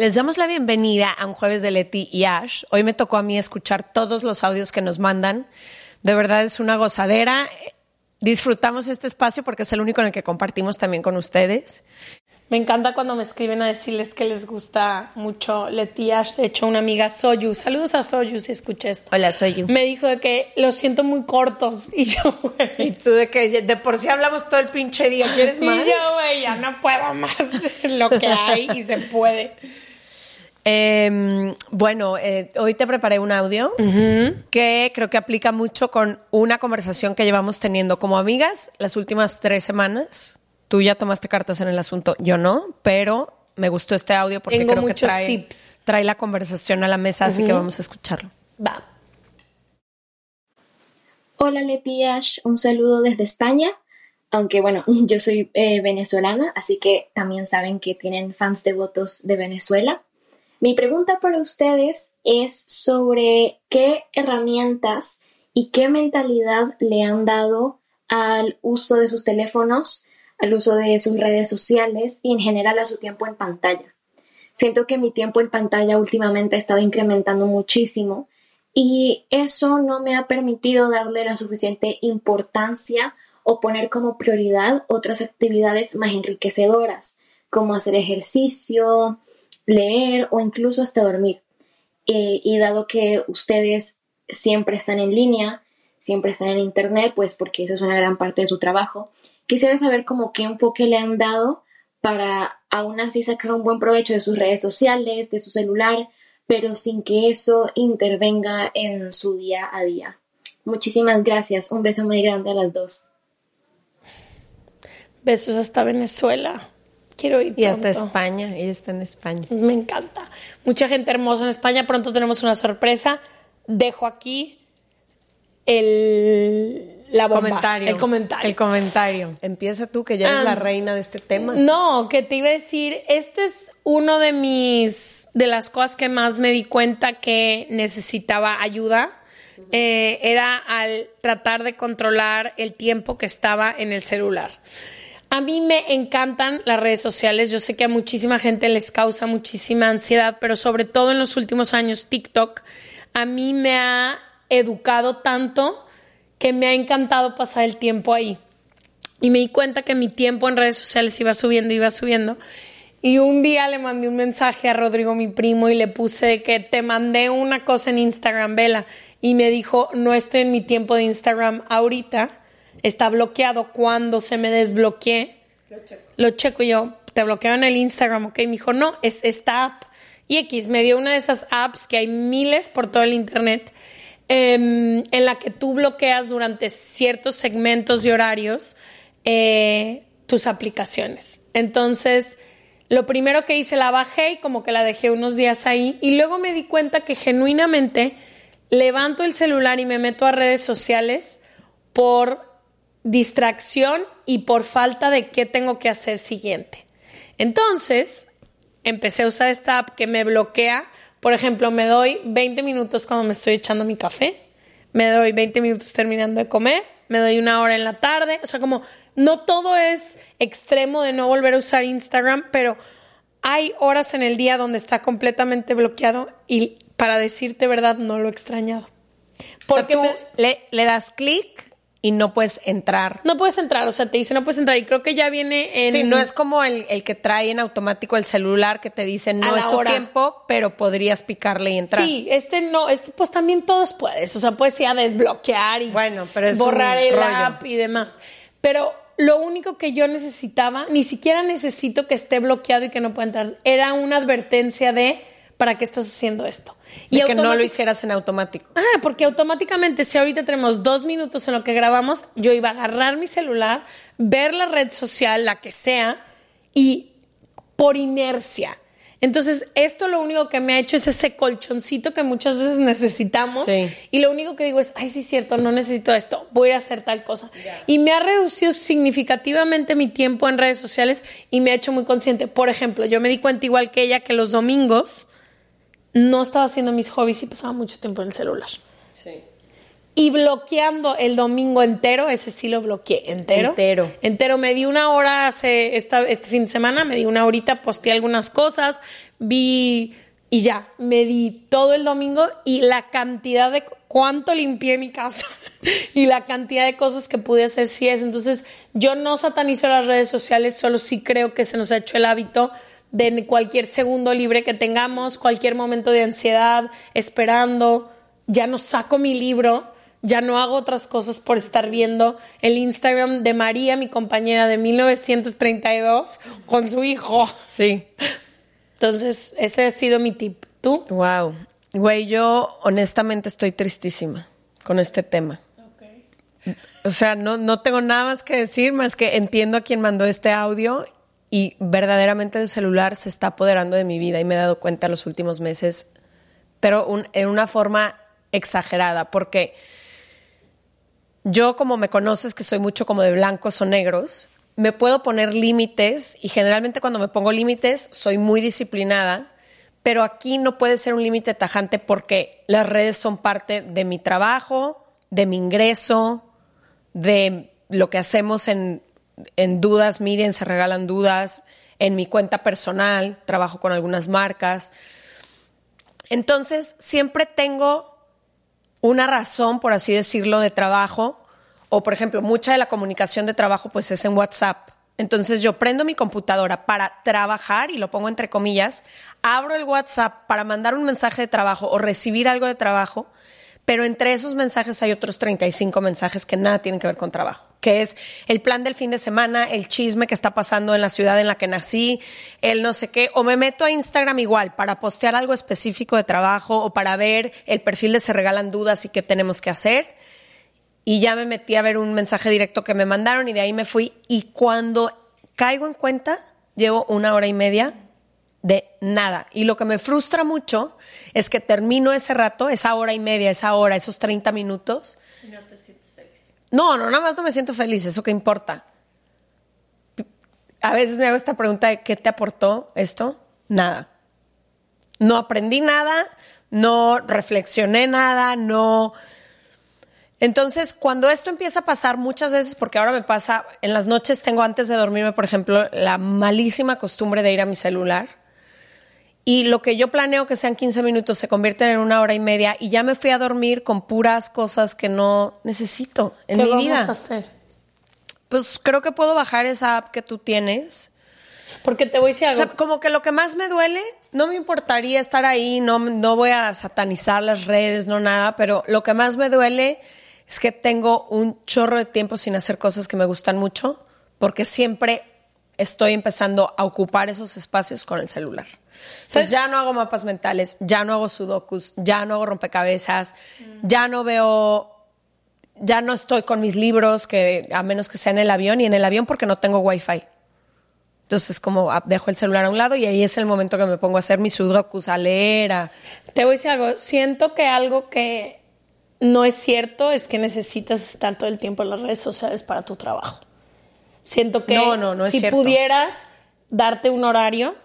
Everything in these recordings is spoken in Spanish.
Les damos la bienvenida a un jueves de Leti y Ash. Hoy me tocó a mí escuchar todos los audios que nos mandan. De verdad es una gozadera. Disfrutamos este espacio porque es el único en el que compartimos también con ustedes. Me encanta cuando me escriben a decirles que les gusta mucho Leti y Ash. De hecho, una amiga Soyu, saludos a Soyu si escuché esto. Hola, Soyu. Me dijo de que los siento muy cortos. Y yo, güey. Y tú de que de por sí hablamos todo el pinche día. ¿Quieres más? Y yo, güey, ya no puedo más lo que hay y se puede. Eh, bueno, eh, hoy te preparé un audio que creo que aplica mucho con una conversación que llevamos teniendo como amigas las últimas tres semanas. Tú ya tomaste cartas en el asunto, yo no, pero me gustó este audio porque Tengo creo que trae, tips. trae la conversación a la mesa, así que vamos a escucharlo. Va. Hola Leti Ash, un saludo desde España. Aunque bueno, yo soy eh, venezolana, así que también saben que tienen fans devotos de Venezuela. Mi pregunta para ustedes es sobre qué herramientas y qué mentalidad le han dado al uso de sus teléfonos, al uso de sus redes sociales y en general a su tiempo en pantalla. Siento que mi tiempo en pantalla últimamente ha estado incrementando muchísimo y eso no me ha permitido darle la suficiente importancia o poner como prioridad otras actividades más enriquecedoras, como hacer ejercicio, leer o incluso hasta dormir. Eh, y dado que ustedes siempre están en línea, siempre están en internet, pues porque eso es una gran parte de su trabajo, quisiera saber cómo qué enfoque le han dado para aún así sacar un buen provecho de sus redes sociales, de su celular, pero sin que eso intervenga en su día a día. Muchísimas gracias. Un beso muy grande a las dos. Besos hasta Venezuela. Quiero ir Y hasta. España, ella está en España. Me encanta. Mucha gente hermosa en España. Pronto tenemos una sorpresa. Dejo aquí el la bomba, comentario. El comentario. El comentario. Empieza tú, que ya eres Ah, la reina de este tema. No, que te iba a decir, este es uno de mis, de las cosas que más me di cuenta que necesitaba ayuda. Eh, era al tratar de controlar el tiempo que estaba en el celular. A mí me encantan las redes sociales. Yo sé que a muchísima gente les causa muchísima ansiedad, pero sobre todo en los últimos años TikTok a mí me ha educado tanto que me ha encantado pasar el tiempo ahí. Y me di cuenta que mi tiempo en redes sociales iba subiendo, iba subiendo. Y un día le mandé un mensaje a Rodrigo, mi primo, y le puse que te mandé una cosa en Instagram, Vela. Y me dijo, no estoy en mi tiempo de Instagram ahorita. Está bloqueado. Cuando se me desbloquee, lo checo. yo, te bloqueo en el Instagram, ok. Me dijo, no, es esta app. Y X me dio una de esas apps que hay miles por todo el internet em, en la que tú bloqueas durante ciertos segmentos y horarios eh, tus aplicaciones. Entonces, lo primero que hice la bajé y como que la dejé unos días ahí y luego me di cuenta que genuinamente levanto el celular y me meto a redes sociales por distracción y por falta de qué tengo que hacer siguiente. Entonces, empecé a usar esta app que me bloquea. Por ejemplo, me doy 20 minutos cuando me estoy echando mi café, me doy 20 minutos terminando de comer, me doy una hora en la tarde. O sea, como no todo es extremo de no volver a usar Instagram, pero hay horas en el día donde está completamente bloqueado y para decirte verdad no lo he extrañado. Porque le, le das clic y no puedes entrar. No puedes entrar, o sea, te dice no puedes entrar y creo que ya viene en... Sí, no es como el, que trae en automático el celular que te dice no es tu tiempo, pero podrías picarle y entrar. Sí, este no, este pues también todos puedes, o sea, puedes ya desbloquear y bueno, pero borrar el app y demás. Pero lo único que yo necesitaba, ni siquiera necesito que esté bloqueado y que no pueda entrar, era una advertencia de ¿para qué estás haciendo esto? Y que no lo hicieras en automático. Ah, porque automáticamente, si ahorita tenemos dos minutos en lo que grabamos, yo iba a agarrar mi celular, ver la red social, la que sea, y por inercia. Entonces, esto lo único que me ha hecho es ese colchoncito que muchas veces necesitamos. Y lo único que digo es, ay, sí es cierto, no necesito esto, voy a hacer tal cosa. Y me ha reducido significativamente mi tiempo en redes sociales y me ha hecho muy consciente. Por ejemplo, yo me di cuenta igual que ella que los domingos no estaba haciendo mis hobbies y pasaba mucho tiempo en el celular. Sí. Y bloqueando el domingo entero, ese sí lo bloqueé entero. Entero. Entero. Me di una hora hace esta, este fin de semana, me di una horita, posteé algunas cosas, vi y ya, me di todo el domingo y la cantidad de cuánto limpié mi casa y la cantidad de cosas que pude hacer sí es. Entonces, yo no satanizo las redes sociales, solo sí creo que se nos ha hecho el hábito de cualquier segundo libre que tengamos, cualquier momento de ansiedad, esperando, ya no saco mi libro, ya no hago otras cosas por estar viendo el Instagram de María, mi compañera de 1932, con su hijo. Sí. Entonces, ese ha sido mi tip. ¿Tú? Wow. Güey, yo honestamente estoy tristísima con este tema. O sea, no, no tengo nada más que decir, más que entiendo a quien mandó este audio y verdaderamente el celular se está apoderando de mi vida y me he dado cuenta los últimos meses, pero en una forma exagerada, porque yo como me conoces que soy mucho como de blancos o negros, me puedo poner límites y generalmente cuando me pongo límites soy muy disciplinada, pero aquí no puede ser un límite tajante porque las redes son parte de mi trabajo, de mi ingreso, de lo que hacemos en en Dudas Media, Se Regalan Dudas, en mi cuenta personal, trabajo con algunas marcas. Entonces, siempre tengo una razón, por así decirlo, de trabajo, o por ejemplo, mucha de la comunicación de trabajo pues es en WhatsApp. Entonces yo prendo mi computadora para trabajar, y lo pongo entre comillas, abro el WhatsApp para mandar un mensaje de trabajo o recibir algo de trabajo, pero entre esos mensajes hay otros 35 mensajes que nada tienen que ver con trabajo que es el plan del fin de semana, el chisme que está pasando en la ciudad en la que nací, el no sé qué, o me meto a Instagram igual para postear algo específico de trabajo o para ver el perfil de Se Regalan Dudas y qué tenemos que hacer. Y ya me metí a ver un mensaje directo que me mandaron y de ahí me fui. Y cuando caigo en cuenta, llevo una hora y media de nada. Y lo que me frustra mucho es que termino ese rato, esa hora y media, esa hora, esos 30 minutos. No, no, nada más no me siento feliz, eso qué importa. A veces me hago esta pregunta de qué te aportó esto. Nada. No aprendí nada, no reflexioné nada, no... Entonces, cuando esto empieza a pasar muchas veces, porque ahora me pasa, en las noches tengo antes de dormirme, por ejemplo, la malísima costumbre de ir a mi celular y lo que yo planeo que sean 15 minutos se convierten en una hora y media y ya me fui a dormir con puras cosas que no necesito en mi vida. ¿Qué vamos a hacer? Pues creo que puedo bajar esa app que tú tienes. Porque te voy a decir algo. O sea, como que lo que más me duele, no me importaría estar ahí, no, no voy a satanizar las redes, no nada, pero lo que más me duele es que tengo un chorro de tiempo sin hacer cosas que me gustan mucho, porque siempre estoy empezando a ocupar esos espacios con el celular. Entonces ya no hago mapas mentales, ya no hago sudokus, ya no hago rompecabezas, ya no veo, ya no estoy con mis libros, que a menos que sea en el avión, y en el avión porque no tengo wifi. Entonces como ah, dejo el celular a un lado y ahí es el momento que me pongo a hacer mis sudokus, a leer. Te voy a decir algo, siento que algo que no es cierto es que necesitas estar todo el tiempo en las redes sociales para tu trabajo. Siento que no, no, no es si pudieras darte un horario,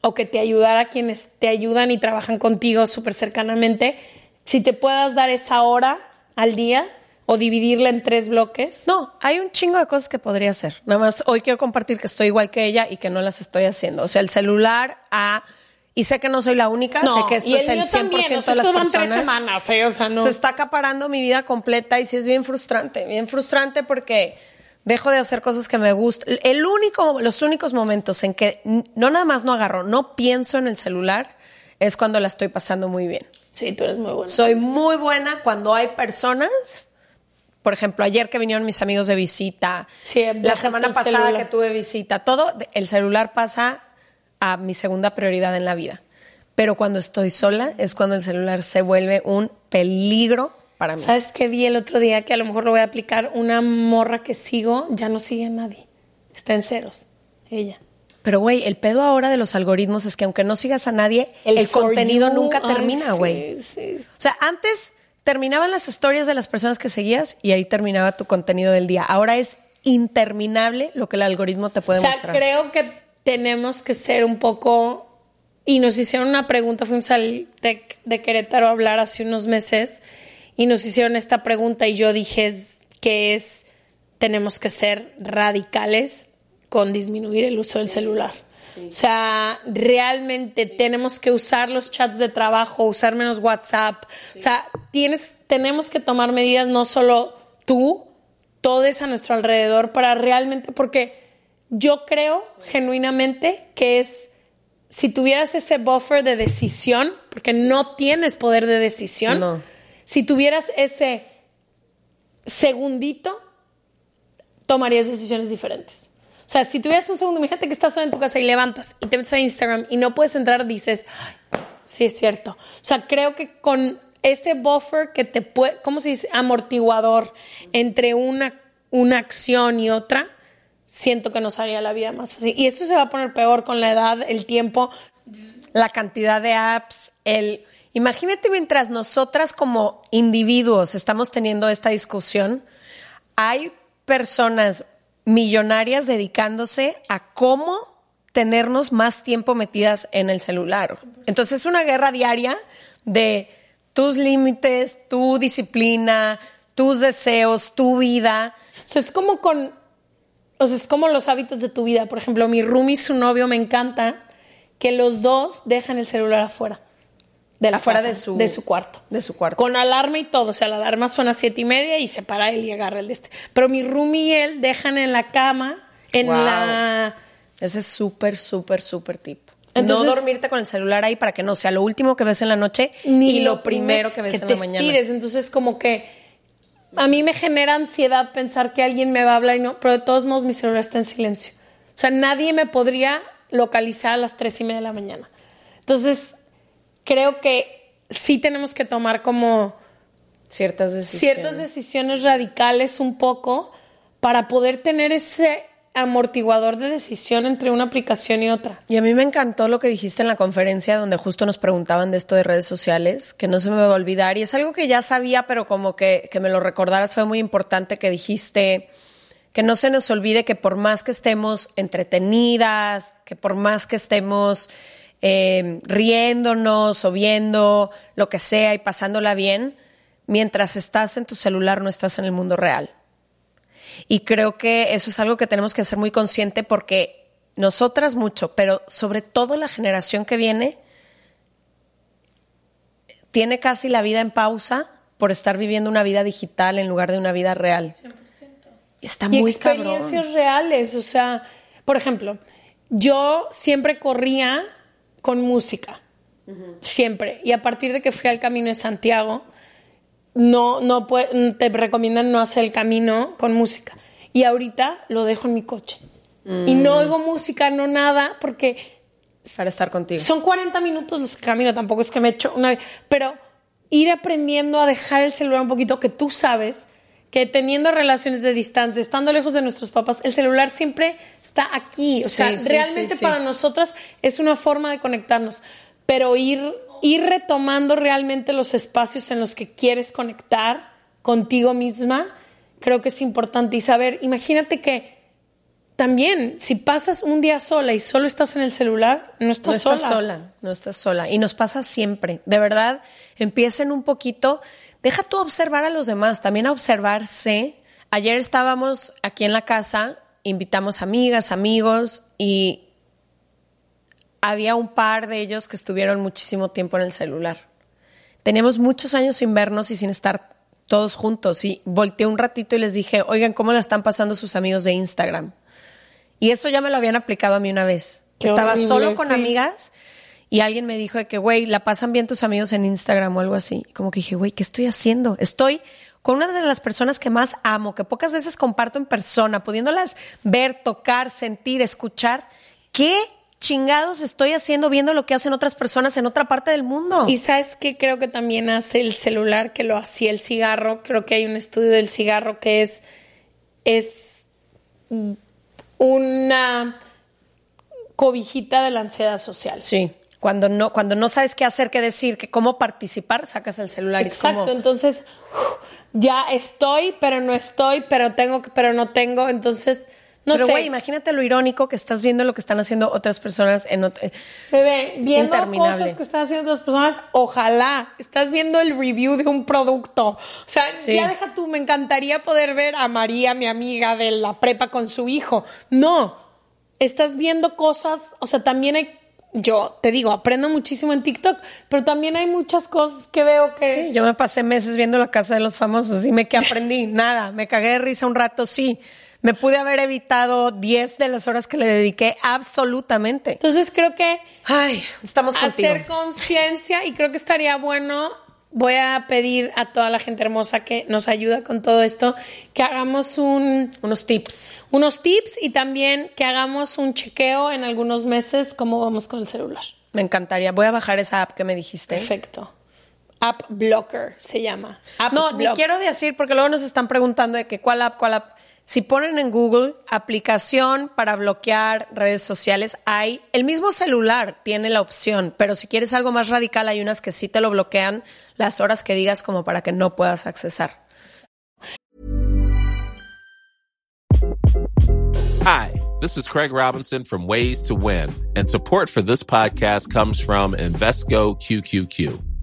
o que te ayudara quienes te ayudan y trabajan contigo súper cercanamente, si te puedas dar esa hora al día o dividirla en tres bloques. No, hay un chingo de cosas que podría hacer. Nada más hoy quiero compartir que estoy igual que ella y que no las estoy haciendo. O sea, el celular a... Y sé que no soy la única, sé que esto es el mío 100% también, o sea, de las van personas. tres semanas, ¿eh? o sea, no. Se está acaparando mi vida completa y sí es bien frustrante, bien frustrante porque dejo de hacer cosas que me gustan. El único, los únicos momentos en que no nada más no agarro, no pienso en el celular es cuando la estoy pasando muy bien. Sí, tú eres muy buena. Soy muy buena cuando hay personas. Por ejemplo, ayer que vinieron mis amigos de visita, Sí, la semana pasada celular. que tuve visita, todo, el celular pasa a mi segunda prioridad en la vida. Pero cuando estoy sola es cuando el celular se vuelve un peligro para mí. ¿Sabes qué vi el otro día? Que a lo mejor lo voy a aplicar. Una morra que sigo ya no sigue a nadie. Está en ceros. Ella. Pero, güey, el pedo ahora de los algoritmos es que aunque no sigas a nadie, el, contenido you, nunca ay, termina, sí, güey. sí. O sea, antes terminaban las historias de las personas que seguías y ahí terminaba tu contenido del día. Ahora es interminable lo que el algoritmo te puede O sea, mostrar. creo que tenemos que ser un poco. Y nos hicieron una pregunta, fuimos al TEC de Querétaro a hablar hace unos meses y nos hicieron esta pregunta y yo dije es- que es, tenemos que ser radicales con disminuir el uso del celular. O sea, realmente tenemos que usar los chats de trabajo, usar menos WhatsApp. O sea, tienes, tenemos que tomar medidas no solo tú, todos a nuestro alrededor para realmente, porque yo creo genuinamente que es, si tuvieras ese buffer de decisión, porque no tienes poder de decisión, No. Si tuvieras ese segundito, tomarías decisiones diferentes. O sea, si tuvieras un segundo, imagínate que estás solo en tu casa y levantas y te metes a Instagram y no puedes entrar, dices, "Ay, sí es cierto. O sea, creo que con ese buffer que te puede, ¿cómo se dice? Amortiguador entre una, una acción y otra, siento que nos haría la vida más fácil. Y esto se va a poner peor con la edad, el tiempo. la cantidad de apps, el imagínate mientras nosotras como individuos estamos teniendo esta discusión, hay personas millonarias dedicándose a cómo tenernos más tiempo metidas en el celular. Entonces es una guerra diaria de tus límites, tu disciplina, tus deseos, tu vida. O sea, es como con. O sea, es como los hábitos de tu vida. Por ejemplo, mi roomie y su novio me encanta que los dos dejan el celular afuera. De la Afuera casa, de su- de su cuarto. de su cuarto. Con alarma y todo. O sea, la alarma suena a siete y media y se para él y agarra el de este. Pero mi roomie y él dejan en la cama, en Wow. la. Ese es súper, súper, súper tip. Entonces- no dormirte con el celular ahí para que no sea lo último que ves en la noche y lo primero que ves en te la mañana. estires. Entonces, como que a mí me genera ansiedad pensar que alguien me va a hablar y no, pero de todos modos mi celular está en silencio. O sea, nadie me podría localizar a las tres y media de la mañana. Entonces, creo que sí tenemos que tomar como Ciertas decisiones. ciertas decisiones radicales un poco para poder tener ese amortiguador de decisión entre una aplicación y otra. Y a mí me encantó lo que dijiste en la conferencia donde justo nos preguntaban de esto de redes sociales, que no se me va a olvidar. Y es algo que ya sabía, pero como que, que me lo recordaras fue muy importante que dijiste que no se nos olvide que por más que estemos entretenidas, que por más que estemos eh, riéndonos o viendo lo que sea y pasándola bien, mientras estás en tu celular no estás en el mundo real. Y creo que eso es algo que tenemos que ser muy consciente porque nosotras mucho, pero sobre todo la generación que viene, tiene casi la vida en pausa por estar viviendo una vida digital en lugar de una vida real. Y Está y muy cabrón. experiencias reales. O sea, por ejemplo, yo siempre corría con música. Siempre. Y a partir de que fui al Camino de Santiago, no, no te recomiendan no hacer el camino con música. Y ahorita lo dejo en mi coche. Y no oigo música, no nada, porque Para estar contigo. son 40 minutos los que camino, tampoco es que me echo una pero ir aprendiendo a dejar el celular un poquito, que tú sabes que teniendo relaciones de distancia, estando lejos de nuestros papás, el celular siempre está aquí. O sea, Sí, sí, realmente sí, para nosotras es una forma de conectarnos, pero ir, ir retomando realmente los espacios en los que quieres conectar contigo misma, creo que es importante. Y saber, imagínate que también, si pasas un día sola y solo estás en el celular, no estás no sola. estás sola, no estás sola. Y nos pasa siempre. De verdad, empiecen un poquito. Deja tú observar a los demás, también a observarse. Ayer estábamos aquí en la casa, invitamos amigas, amigos y había un par de ellos que estuvieron muchísimo tiempo en el celular. Teníamos muchos años sin vernos y sin estar todos juntos. Y volteé un ratito y les dije, oigan, ¿cómo la están pasando sus amigos de Instagram? Y eso ya me lo habían aplicado a mí una vez. Qué Estaba horrible, solo con sí. amigas y alguien me dijo de que, güey, la pasan bien tus amigos en Instagram o algo así. Como que dije, güey, ¿qué estoy haciendo? Estoy con una de las personas que más amo, que pocas veces comparto en persona, pudiéndolas ver, tocar, sentir, escuchar. ¿Qué chingados estoy haciendo viendo lo que hacen otras personas en otra parte del mundo? Y sabes que creo que también hace el celular que lo hacía el cigarro. Creo que hay un estudio del cigarro que es, es una cobijita de la ansiedad social. Sí. Cuando no, cuando no sabes qué hacer, qué decir, que cómo participar, sacas el celular y Exacto, como- entonces ya estoy, pero no estoy, pero tengo, pero no tengo, entonces no Pero güey, imagínate lo irónico que estás viendo lo que están haciendo otras personas en otro, Bebé, viendo cosas que están haciendo otras personas, ojalá. Estás viendo el review de un producto. O sea, Sí. ya deja tú, me encantaría poder ver a María, mi amiga de la prepa con su hijo. No, estás viendo cosas, o sea, también hay, yo te digo, aprendo muchísimo en TikTok, pero también hay muchas cosas que veo que... Sí, yo me pasé meses viendo la casa de los famosos y me que aprendí nada, me cagué de risa un rato, sí. Me pude haber evitado 10 de las horas que le dediqué absolutamente. Entonces creo que Ay, estamos contigo. hacer conciencia y creo que estaría bueno. Voy a pedir a toda la gente hermosa que nos ayuda con todo esto que hagamos un, Unos tips. unos tips y también que hagamos un chequeo en algunos meses cómo vamos con el celular. Me encantaría. Voy a bajar esa app que me dijiste. Perfecto. App Blocker se llama. App No, ni quiero decir, porque luego nos están preguntando de que cuál app, cuál app. Si ponen en Google aplicación para bloquear redes sociales, hay el mismo celular tiene la opción, pero si quieres algo más radical, hay unas que sí te lo bloquean las horas que digas como para que no puedas accesar. Hi, this is Craig Robinson from Ways to Win, and support for this podcast comes from Invesco QQQ.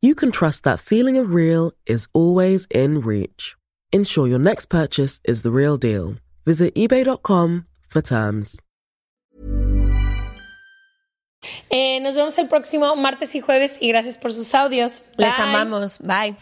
you can trust that feeling of real is always in reach. Ensure your next purchase is the real deal. Visit eBay.com for terms. Eh, nos vemos el próximo martes y jueves y gracias por sus audios. Les amamos. Bye.